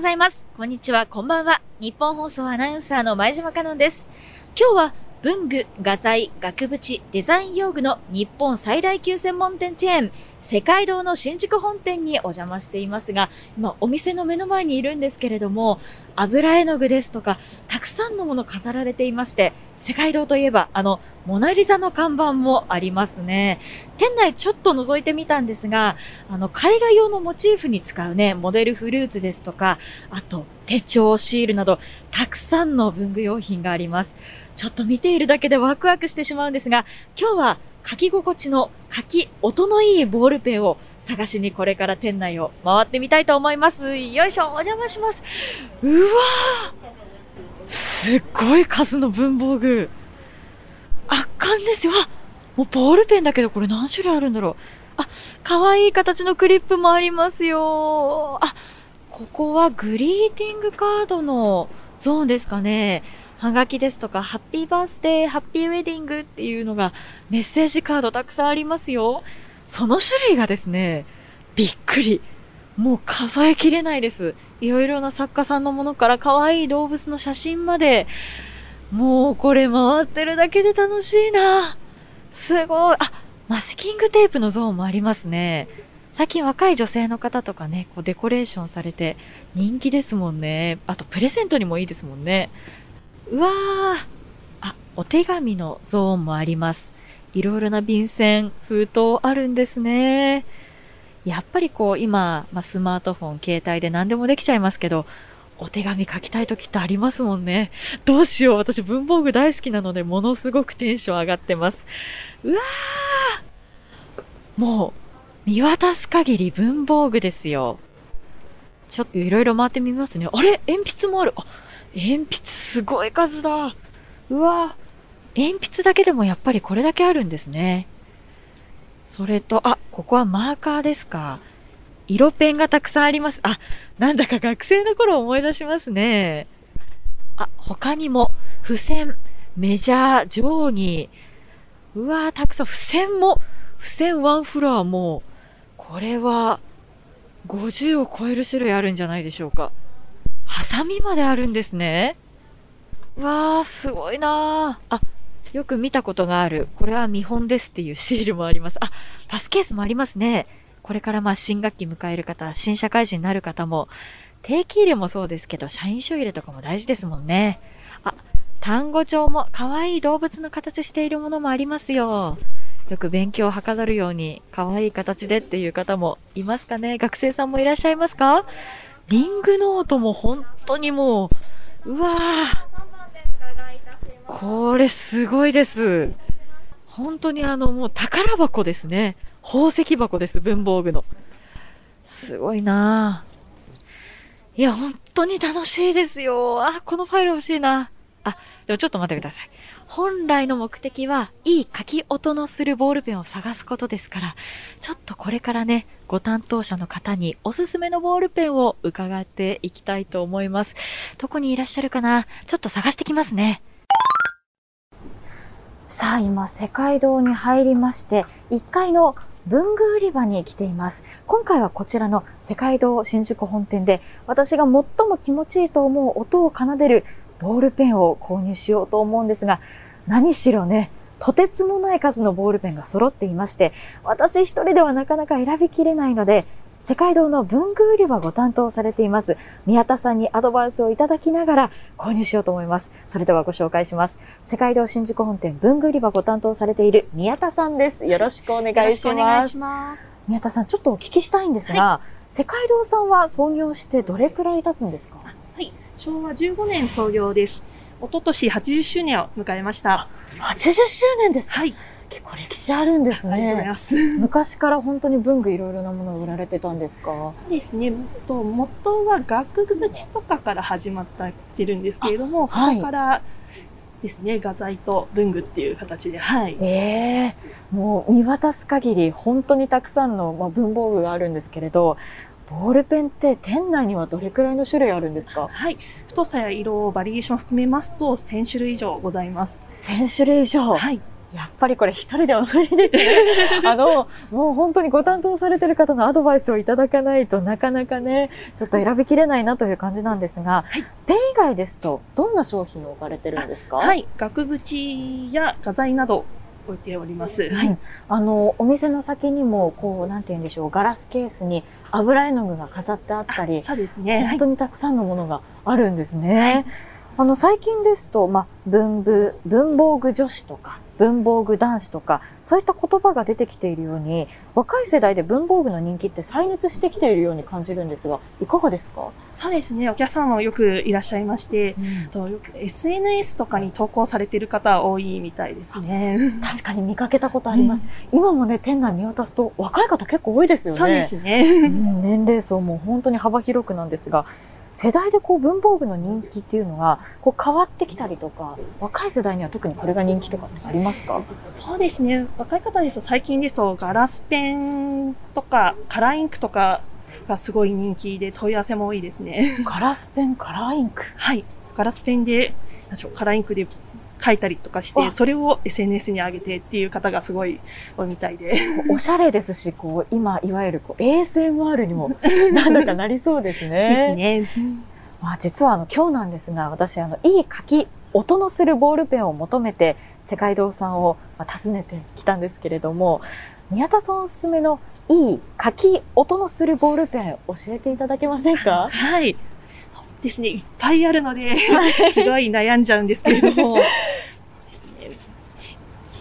ございます。こんにちは、こんばんは。日本放送アナウンサーの前島香音です。今日は文具、画材、額縁、デザイン用具の日本最大級専門店チェーン、世界堂の新宿本店にお邪魔していますが、今お店の目の前にいるんですけれども、油絵の具ですとか、たくさんのもの飾られていまして、世界堂といえば、あの、モナリザの看板もありますね。店内ちょっと覗いてみたんですが、あの、海外用のモチーフに使うね、モデルフルーツですとか、あと、手帳、シールなど、たくさんの文具用品があります。ちょっと見ているだけでワクワクしてしまうんですが、今日は書き心地の書き音のいいボールペンを探しにこれから店内を回ってみたいと思います。よいしょ、お邪魔します。うわーすっごい数の文房具。圧巻ですよ。もうボールペンだけどこれ何種類あるんだろう。あ、可愛い形のクリップもありますよ。あ、ここはグリーティングカードのゾーンですかね。はがきですとか、ハッピーバースデー、ハッピーウェディングっていうのがメッセージカードたくさんありますよ。その種類がですね、びっくり。もう数えきれないです。いろいろな作家さんのものから可愛い動物の写真まで、もうこれ回ってるだけで楽しいな。すごい。あ、マスキングテープのゾーンもありますね。最近若い女性の方とかね、こうデコレーションされて人気ですもんね。あとプレゼントにもいいですもんね。うわー。あ、お手紙のゾーンもあります。いろいろな便箋、封筒あるんですね。やっぱりこう今、まあ、スマートフォン、携帯で何でもできちゃいますけど、お手紙書きたい時ってありますもんね。どうしよう。私文房具大好きなので、ものすごくテンション上がってます。うわーもう、見渡す限り文房具ですよ。ちょっといろいろ回ってみますね。あれ？鉛筆もある。あ、鉛筆すごい数だ。うわ鉛筆だけでもやっぱりこれだけあるんですね。それと、あ、ここはマーカーですか。色ペンがたくさんあります。あ、なんだか学生の頃思い出しますね。あ、他にも、付箋、メジャー、定規。うわー、たくさん、付箋も、付箋ワンフロアも、これは、50を超える種類あるんじゃないでしょうか。ハサミまであるんですね。うわー、すごいなー。あ、よく見たことがある。これは見本ですっていうシールもあります。あ、パスケースもありますね。これからまあ新学期迎える方、新社会人になる方も、定期入れもそうですけど、社員証入れとかも大事ですもんね。あ、単語帳も可愛い動物の形しているものもありますよ。よく勉強をはかどるように可愛い形でっていう方もいますかね学生さんもいらっしゃいますか？リングノートも本当にもう、うわーこれすごいです。本当にあのもう宝箱ですね。宝石箱です、文房具の。すごいなぁ。いや、本当に楽しいですよ。あ、このファイル欲しいな。あ、でもちょっと待ってください。本来の目的は、いい書き音のするボールペンを探すことですから、ちょっとこれからね、ご担当者の方におすすめのボールペンを伺っていきたいと思います。どこにいらっしゃるかな？ちょっと探してきますね。さあ、今、世界堂に入りまして、1階の文具売り場に来ています。今回はこちらの世界堂新宿本店で、私が最も気持ちいいと思う音を奏でるボールペンを購入しようと思うんですが、何しろね、とてつもない数のボールペンが揃っていまして、私一人ではなかなか選びきれないので、世界堂の文具売り場をご担当されています、宮田さんにアドバイスをいただきながら購入しようと思います。それではご紹介します。世界堂新宿本店文具売り場をご担当されている宮田さんです。よろしくお願いしよろくお願ます。いします。宮田さん、ちょっとお聞きしたいんですが、世界堂さんは創業してどれくらい経つんですか？はい、昭和15年創業です。一昨年80周年を迎えました。?80 周年ですか？はい、結構歴史あるんですありがとうございね。ます。昔から本当に文具いろいろなものを売られてたんですか？ですね、と元は額縁とかから始まってるんですけれども、そはいこからですね、画材と文具っていう形で、はい。ええもう見渡す限り本当にたくさんの、まあ、文房具があるんですけれど、ボールペンって店内にはどれくらいの種類あるんですか？はい、太さや色、バリエーションを含めますと1000種類以上ございます。1000種類以上。はい、やっぱりこれ一人では無理ですね。あの、もう本当にご担当されてる方のアドバイスをいただかないとなかなかね、ちょっと選びきれないなという感じなんですが、ペン以外ですと、どんな商品を置かれてるんですか？はい。額縁や画材など置いております。はい。うんあの、お店の先にも、こう、なんて言うんでしょう、ガラスケースに油絵の具が飾ってあったり、そうですね。はい。本当にたくさんのものがあるんですね。あの、最近ですと、まあ、文部、文房具女子とか、文房具男子とか、そういった言葉が出てきているように、若い世代で文房具の人気って再熱してきているように感じるんですが、いかがですか、そうですね。お客様もよくいらっしゃいまして、とよく SNS とかに投稿されている方多いみたいですね。確かに見かけたことあります。今もね、店内見渡すと若い方結構多いですよね。そうですうね。ん年齢層も本当に幅広くなんですが、世代でこう文房具の人気っていうのがこう変わってきたりとか、若い世代には特にこれが人気とかってありますか？そうですね。若い方ですと最近ですとガラスペンとかカラーインクとかがすごい人気で問い合わせも多いですね。ガラスペン、カラーインク？はい。ガラスペンで、カラーインクで書いたりとかしわて、それを SNS に上げてっていう方がすごい多いみたいで。おしゃれですし、こう、今、いわゆるこう ASMR にも なんだかなりそうですですね。ね。まあ、実はあの、今日なんですが、私、あの、いい書き、音のするボールペンを求めて、世界堂さんをまあ訪ねてきたんですけれども、宮田さんおすすめのいい書き、音のするボールペン教えていただけませんか？はい。ですね。いっぱいあるので、すごい悩んじゃうんですけれども。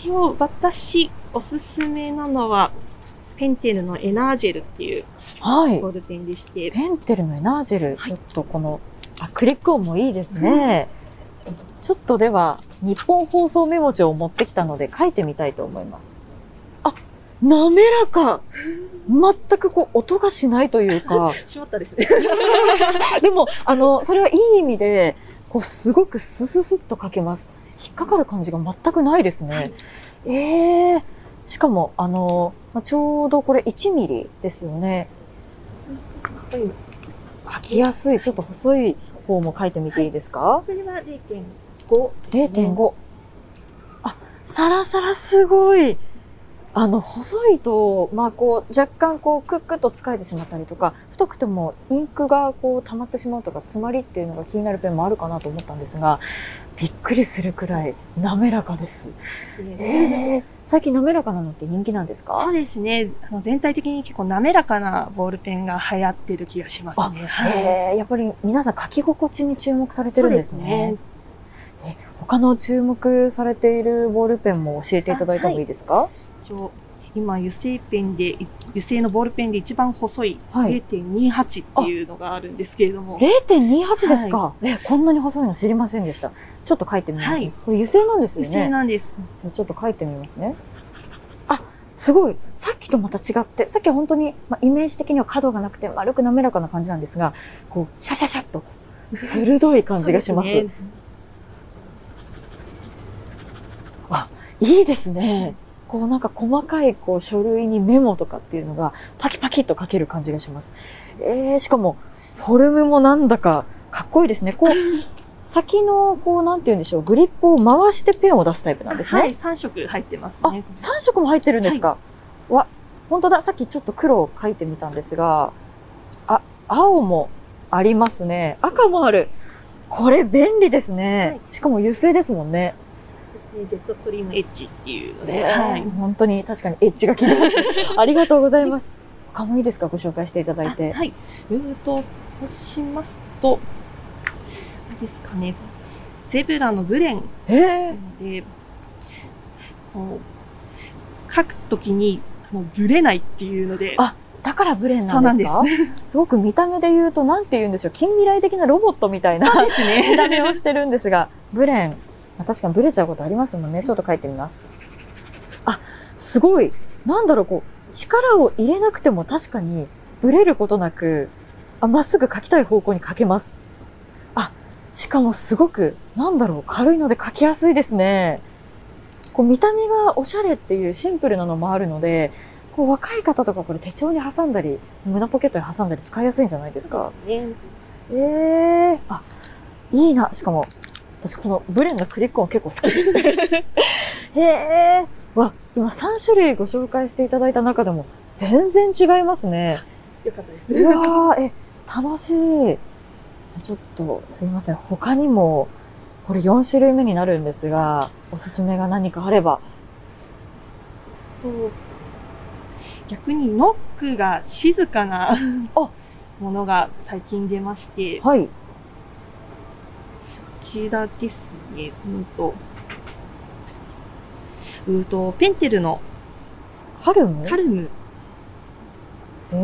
一応、私、おすすめなのは、ペンテルのエナージェルっていうはいボ。ールペンでして、ペンテルのエナージェル、はいちょっとこの、あ、クリック音もいいですね。ちょっとでは、日本放送メモ帳を持ってきたので書いてみたいと思います。あ、滑らか全くこう、音がしないというか、しまったですね。でも、あの、それはいい意味で、こう、すごくスススッと書けます。引っかかる感じが全くないですね。ええしかも、あの、まあちょうどこれ1ミリですよね。そうい。書きやすい。ちょっと細い方も書いてみていいですか、これは0.5。0.5。あ、サラサラすごい。あの、細いと、まあこう、若干こう、クックッと疲れてしまったりとか、太くてもインクがこう、溜まってしまうとか、詰まりっていうのが気になるペンもあるかなと思ったんですが、びっくりするくらい滑らかです。えー、最近滑らかなのって人気なんですそうかですね。あの全体的に結構滑らかなボールペンが流行ってる気がしますね。はい。えー、やっぱり皆さん書き心地に注目されてるんですね。え他の注目されているボールペンも教えていただいてもいいですか？一応今油性ペンで油性のボールペンで一番細いはい0.28っていうのがあるんですけれども、0.28ですか、え、こんなに細いの知りませんでした。ちょっと書いてみます、はいこれ油性なんですよ油性ね。なんです。ちょっと書いてみますね。あ、すごい。さっきとまた違って、さっきは本当に、まあ、イメージ的には角がなくて丸く滑らかな感じなんですが、こう、シャシャシャっと、鋭い感じがします。ねいいですね。こうなんか細かいこう書類にメモとかっていうのがパキパキっと書ける感じがします。えー、しかもフォルムもなんだかかっこいいですね。こう、先のこうなんて言うんでしょう、グリップを回してペンを出すタイプなんですね。はい、3色入ってますあ、ね。3色も入ってるんですか、わ、本当だ。さっきちょっと黒を書いてみたんですが、あ、青もありますね。赤もある。これ便利ですね。はいしかも油性ですもんね。ジェットストリームエッジっていうので、えはいー、本当に確かにエッジが効いてます。ありがとうございます。他もいいですか？ご紹介していただいて。あはい。ルートそうしますと、あれですかね、ゼブラのブレンえー、で、こう書くときにあのブレないっていうので、あだからブレンそうなんんですなでかすごく見た目で言うと、なんて言うんでしょう。近未来的なロボットみたいなそうですね。見た目をしてるんですが、ブレン。まあ確かにブレちゃうことありますもんね。ちょっと書いてみます。あ、すごい。なんだろう、こう、力を入れなくても確かにブレることなく、あ、まっすぐ書きたい方向に書けます。あ、しかもすごく、なんだろう、軽いので書きやすいですね。こう見た目がおしゃれっていうシンプルなのもあるので、こう若い方とかこれ手帳に挟んだり、胸ポケットに挟んだり使いやすいんじゃないですか。ねええあ、いいな。しかも、私このブレンのクリック音結構好きです。へえ。わ、今3種類ご紹介していただいた中でも全然違いますね。よかったですうわー、え、楽しい。ちょっとすいません。他にも、これ4種類目になるんですが、おすすめが何かあれば。と逆にノックが静かなあものが最近出まして、こはい。ちらですね。うんと、うんと、ペンテルのカルム？カルムええ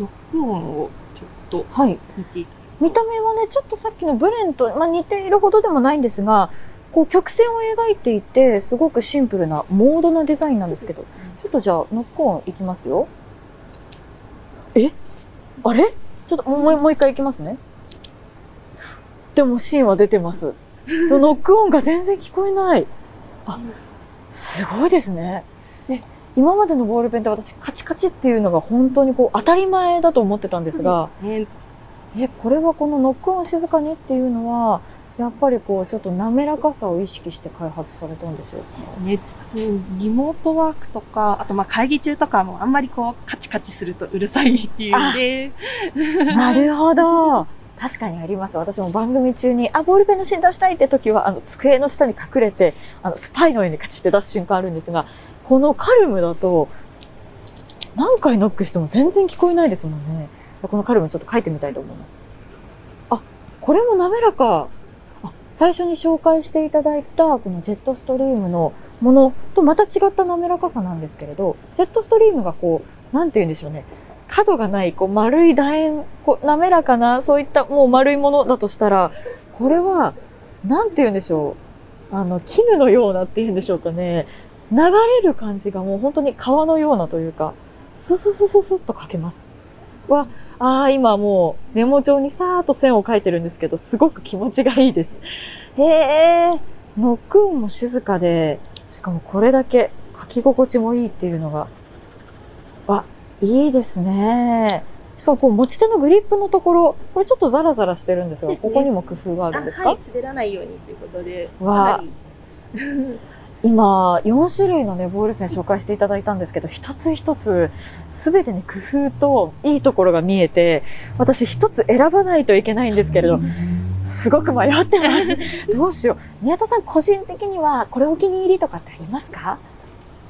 ノック音をちょっとはい。見ただ見た目はね、ちょっとさっきのブレンと、まあ、似ているほどでもないんですが、こう曲線を描いていて、すごくシンプルな、モードなデザインなんですけど、ちょっとじゃあ、ノックオンいきますよ。え？あれ？ちょっともうもう一回いきますね。でも、シーンは出てます。ノック音が全然聞こえない。あ、すごいですね。で、今までのボールペンって私、カチカチっていうのが本当にこう、当たり前だと思ってたんですが、ねえ、これはこのノック音静かにっていうのは、やっぱりこう、ちょっと滑らかさを意識して開発されたんでしょうか？ね、うんリモートワークとか、あとまあ会議中とかもあんまりこうカチカチするとうるさいっていうんで、なるほど。確かにあります。私も番組中に、あ、ボールペンの芯出したいって時は、あの、机の下に隠れて、あの、スパイのようにカチって出す瞬間あるんですが、このカルムだと、何回ノックしても全然聞こえないですもんね。このカルムちょっと書いてみたいと思います。あ、これも滑らか。あ最初に紹介していただいた、このジェットストリームのものとまた違った滑らかさなんですけれど、ジェットストリームがこう、なんて言うんでしょうね。角がない、こう丸い楕円、こう滑らかな、そういったもう丸いものだとしたら、これは、なんて言うんでしょう。あの、絹のようなって言うんでしょうかね。流れる感じがもう本当に川のようなというか、スススススッと書けます。わ、ああ、今もうメモ帳にさーっと線を書いてるんですけど、すごく気持ちがいいです。へえ、ノック音も静かで、しかもこれだけ書き心地もいいっていうのが、いいですね。しかもこう持ち手のグリップのところ、これちょっとザラザラしてるんですが、ここにも工夫があるんですか、はい、滑らないようにということで、わ 今、4種類のね、ボールペン紹介していただいたんですけど、一つ一つ、すべてに工夫といいところが見えて、私一つ選ばないといけないんですけれど、すごく迷ってます。どうしよう。宮田さん、個人的には、これお気に入りとかってありますか？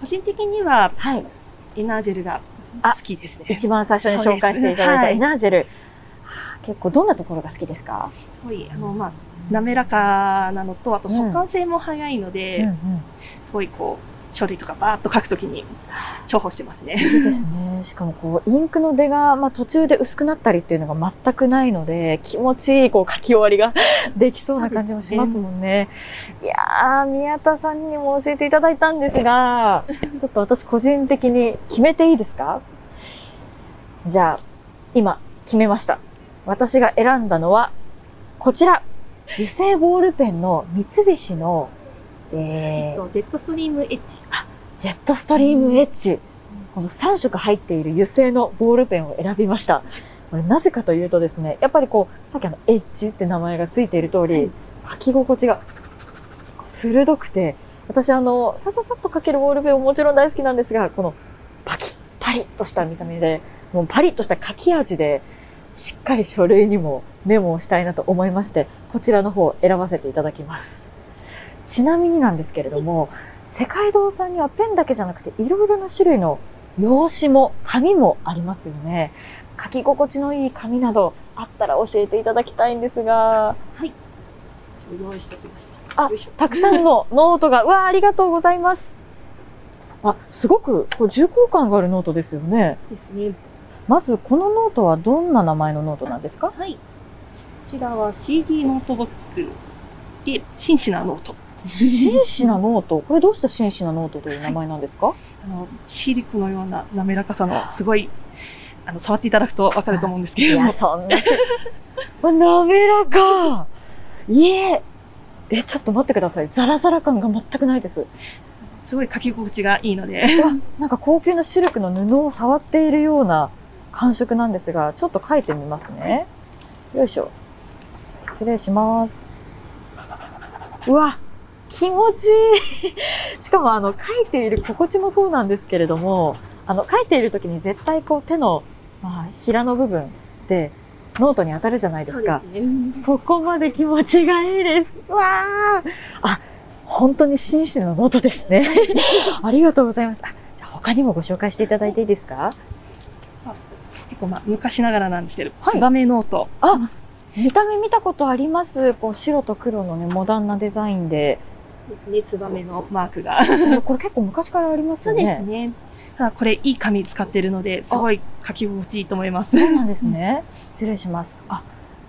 個人的にははい。エナージェルがあ好きですね。一番最初に紹介していただいたエナージェル。はあ結構どんなところが好きですか、すごい、あの、まあ、滑らかなのと、あと速乾性も早いので、うんうんすごいこう、書類とかバーッと書くときに重宝してますね。いいですね。しかもこう、インクの出が、まあ、途中で薄くなったりっていうのが全くないので、気持ちいいこう書き終わりができそうな感じもしますもんね。いやー、宮田さんにも教えていただいたんですが、ちょっと私個人的に決めていいですか？じゃあ、今、決めました。私が選んだのは、こちら。油性ボールペンの三菱の、えー、ジェットストリームエッジ。ジェットストリームエッジ。この3色入っている油性のボールペンを選びました。これなぜかというとですね、やっぱりこう、さっきあの、エッジって名前がついている通り、書き心地が鋭くて、私あの、さささっと書けるボールペンももちろん大好きなんですが、このパキッ、パリッとした見た目で、もうパリッとした書き味で、しっかり書類にもメモをしたいなと思いまして、こちらの方を選ばせていただきます。ちなみになんですけれども、世界堂さんにはペンだけじゃなくていろいろな種類の用紙も紙もありますよね。書き心地のいい紙などあったら教えていただきたいんですが、用意しておきました。あたくさんのノートが、うわあ、ありがとうございます。あ、すごくこう重厚感があるノートですよね。ですね。まず、このノートはどんな名前のノートなんですか？はい。こちらは CD ノートブックで、紳士なノート。紳士なノート。これどうして紳士なノートという名前なんですか、あの、シリクのような滑らかさの、すごい、あの、触っていただくとわかると思うんですけれどもいや、。そんなし。滑らか。いえ。え、ちょっと待ってください。ザラザラ感が全くないです。すごい書き心地がいいので。なんか高級なシルクの布を触っているような感触なんですが、ちょっと書いてみますね。よいしょ。失礼します。うわ、気持ちいい。しかもあの、書いている心地もそうなんですけれども、あの、書いている時に絶対こう手の、まあ、平の部分でノートに当たるじゃないですか。そね。そこまで気持ちがいいです。わああ、本当に紳士のノートですね。ありがとうございます。あじゃあ他にもご紹介していただいていいですか？結構まあ昔ながらなんですけど、はいツバメノート。あ、見た目見たことあります。こう白と黒のね、モダンなデザインで。ね、ツバメのマークが。これ結構昔からありますよね。ね。ただこれいい紙使ってるので、すごい書き心地いいと思います。そうなんですね。失礼します。あ、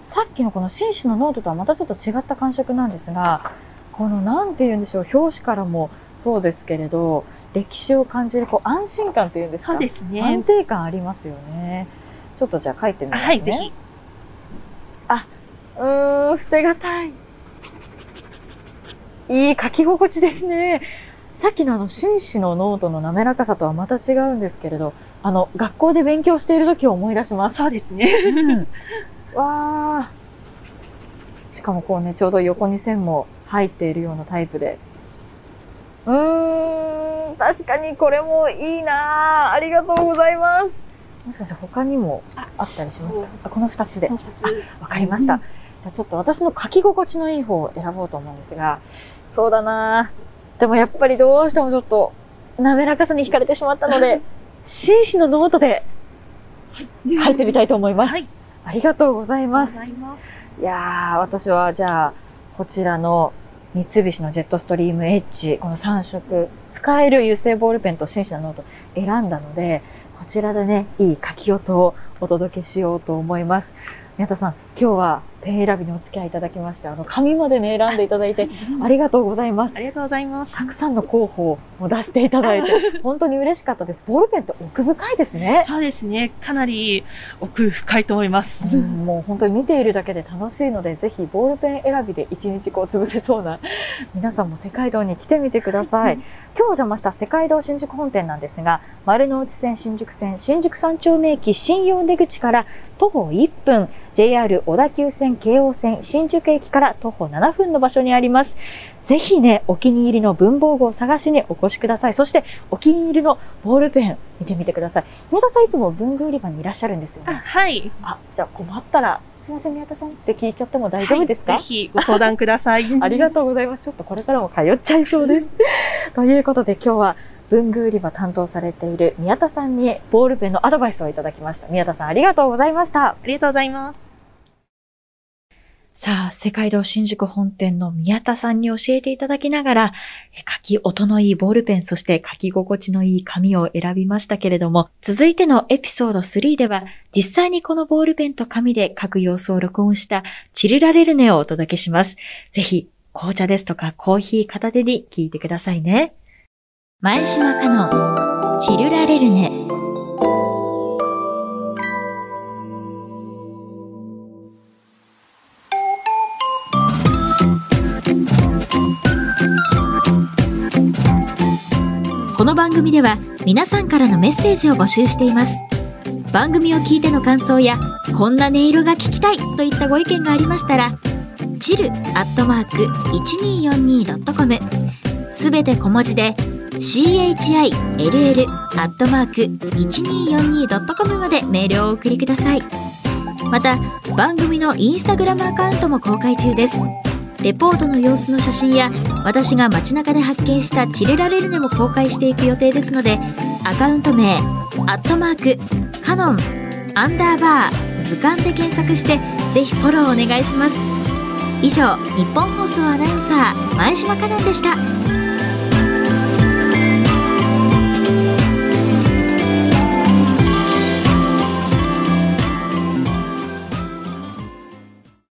さっきのこの紳士のノートとはまたちょっと違った感触なんですが、このなんて言うんでしょう、表紙からもそうですけれど、歴史を感じるこう安心感っていうんですか？そうです安ね。定感ありますよね。ちょっとじゃあ書いてみますね。はい、ぜひ。うーん、捨てがたい。いい書き心地ですね。さっきのあの、紳士のノートの滑らかさとはまた違うんですけれど、あの、学校で勉強している時を思い出します。そうですね。うん。わー。しかもこうね、ちょうど横に線も入っているようなタイプで。うーん、確かにこれもいいなーありがとうございます。もしかして他にもあったりしますか？あこの二つで。わかりました。じゃあちょっと私の書き心地のいい方を選ぼうと思うんですが、そうだなぁでもやっぱりどうしてもちょっと滑らかさに惹かれてしまったので、紳士のノートで書いてみたいと思います。はい。ありがとうございます。います。いやー、私はじゃあ、こちらの三菱のジェットストリームエッジ、この3色、使える油性ボールペンと紳士のノート選んだので、こちらでね、いい書き音をお届けしようと思います。宮田さん、今日はペン選びにお付き合いいただきまして、あの、紙までね、選んでいただいて、ありがとうございますあ。りがとうございます。たくさんの候補を出していただいて、本当に嬉しかったです。ボールペンって奥深いですね。そうですね。かなり奥深いと思います。うんもう本当に見ているだけで楽しいので、ぜひボールペン選びで一日こう潰せそうな皆さんも世界堂に来てみてください。うん今日お邪魔した世界堂新宿本店なんですが、丸の内線新宿線新宿三丁目駅新用出口から徒歩1分、JR 小田急線京王線新宿駅から徒歩7分の場所にあります。ぜひね、お気に入りの文房具を探しにお越しください。そして、お気に入りのボールペン見てみてください。宮田さんいつも文具売り場にいらっしゃるんですよあね。はい。あ、じゃあ困ったら、すいません、宮田さんって聞いちゃっても大丈夫ですか、はいぜひご相談ください。ありがとうございます。ちょっとこれからも通っちゃいそうです。ということで今日は文具売り場担当されている宮田さんにボールペンのアドバイスをいただきました。宮田さんありがとうございました。ありがとうございます。さあ、世界堂新宿本店の宮田さんに教えていただきながら、書き音のいいボールペン、そして書き心地のいい紙を選びましたけれども、続いてのエピソード3では、実際にこのボールペンと紙で書く様子を録音したチルラレルネをお届けします。ぜひ、紅茶ですとかコーヒー片手に聞いてくださいね。前島香音チルラレルネ番組では皆さんからのメッセージを募集しています。番組を聞いての感想や、こんな音色が聞きたいといったご意見がありましたら、チルアットマーク 1242.com すべて小文字で CHILL アットマーク 1242.com までメールをお送りください。また、番組のインスタグラムアカウントも公開中です。レポートの様子の写真や私が街中で発見したチレラレルネも公開していく予定ですのでアカウント名アットマークカノンアンダーバー図鑑で検索してぜひフォローお願いします。以上日本放送アナウンサー前島カノンでした。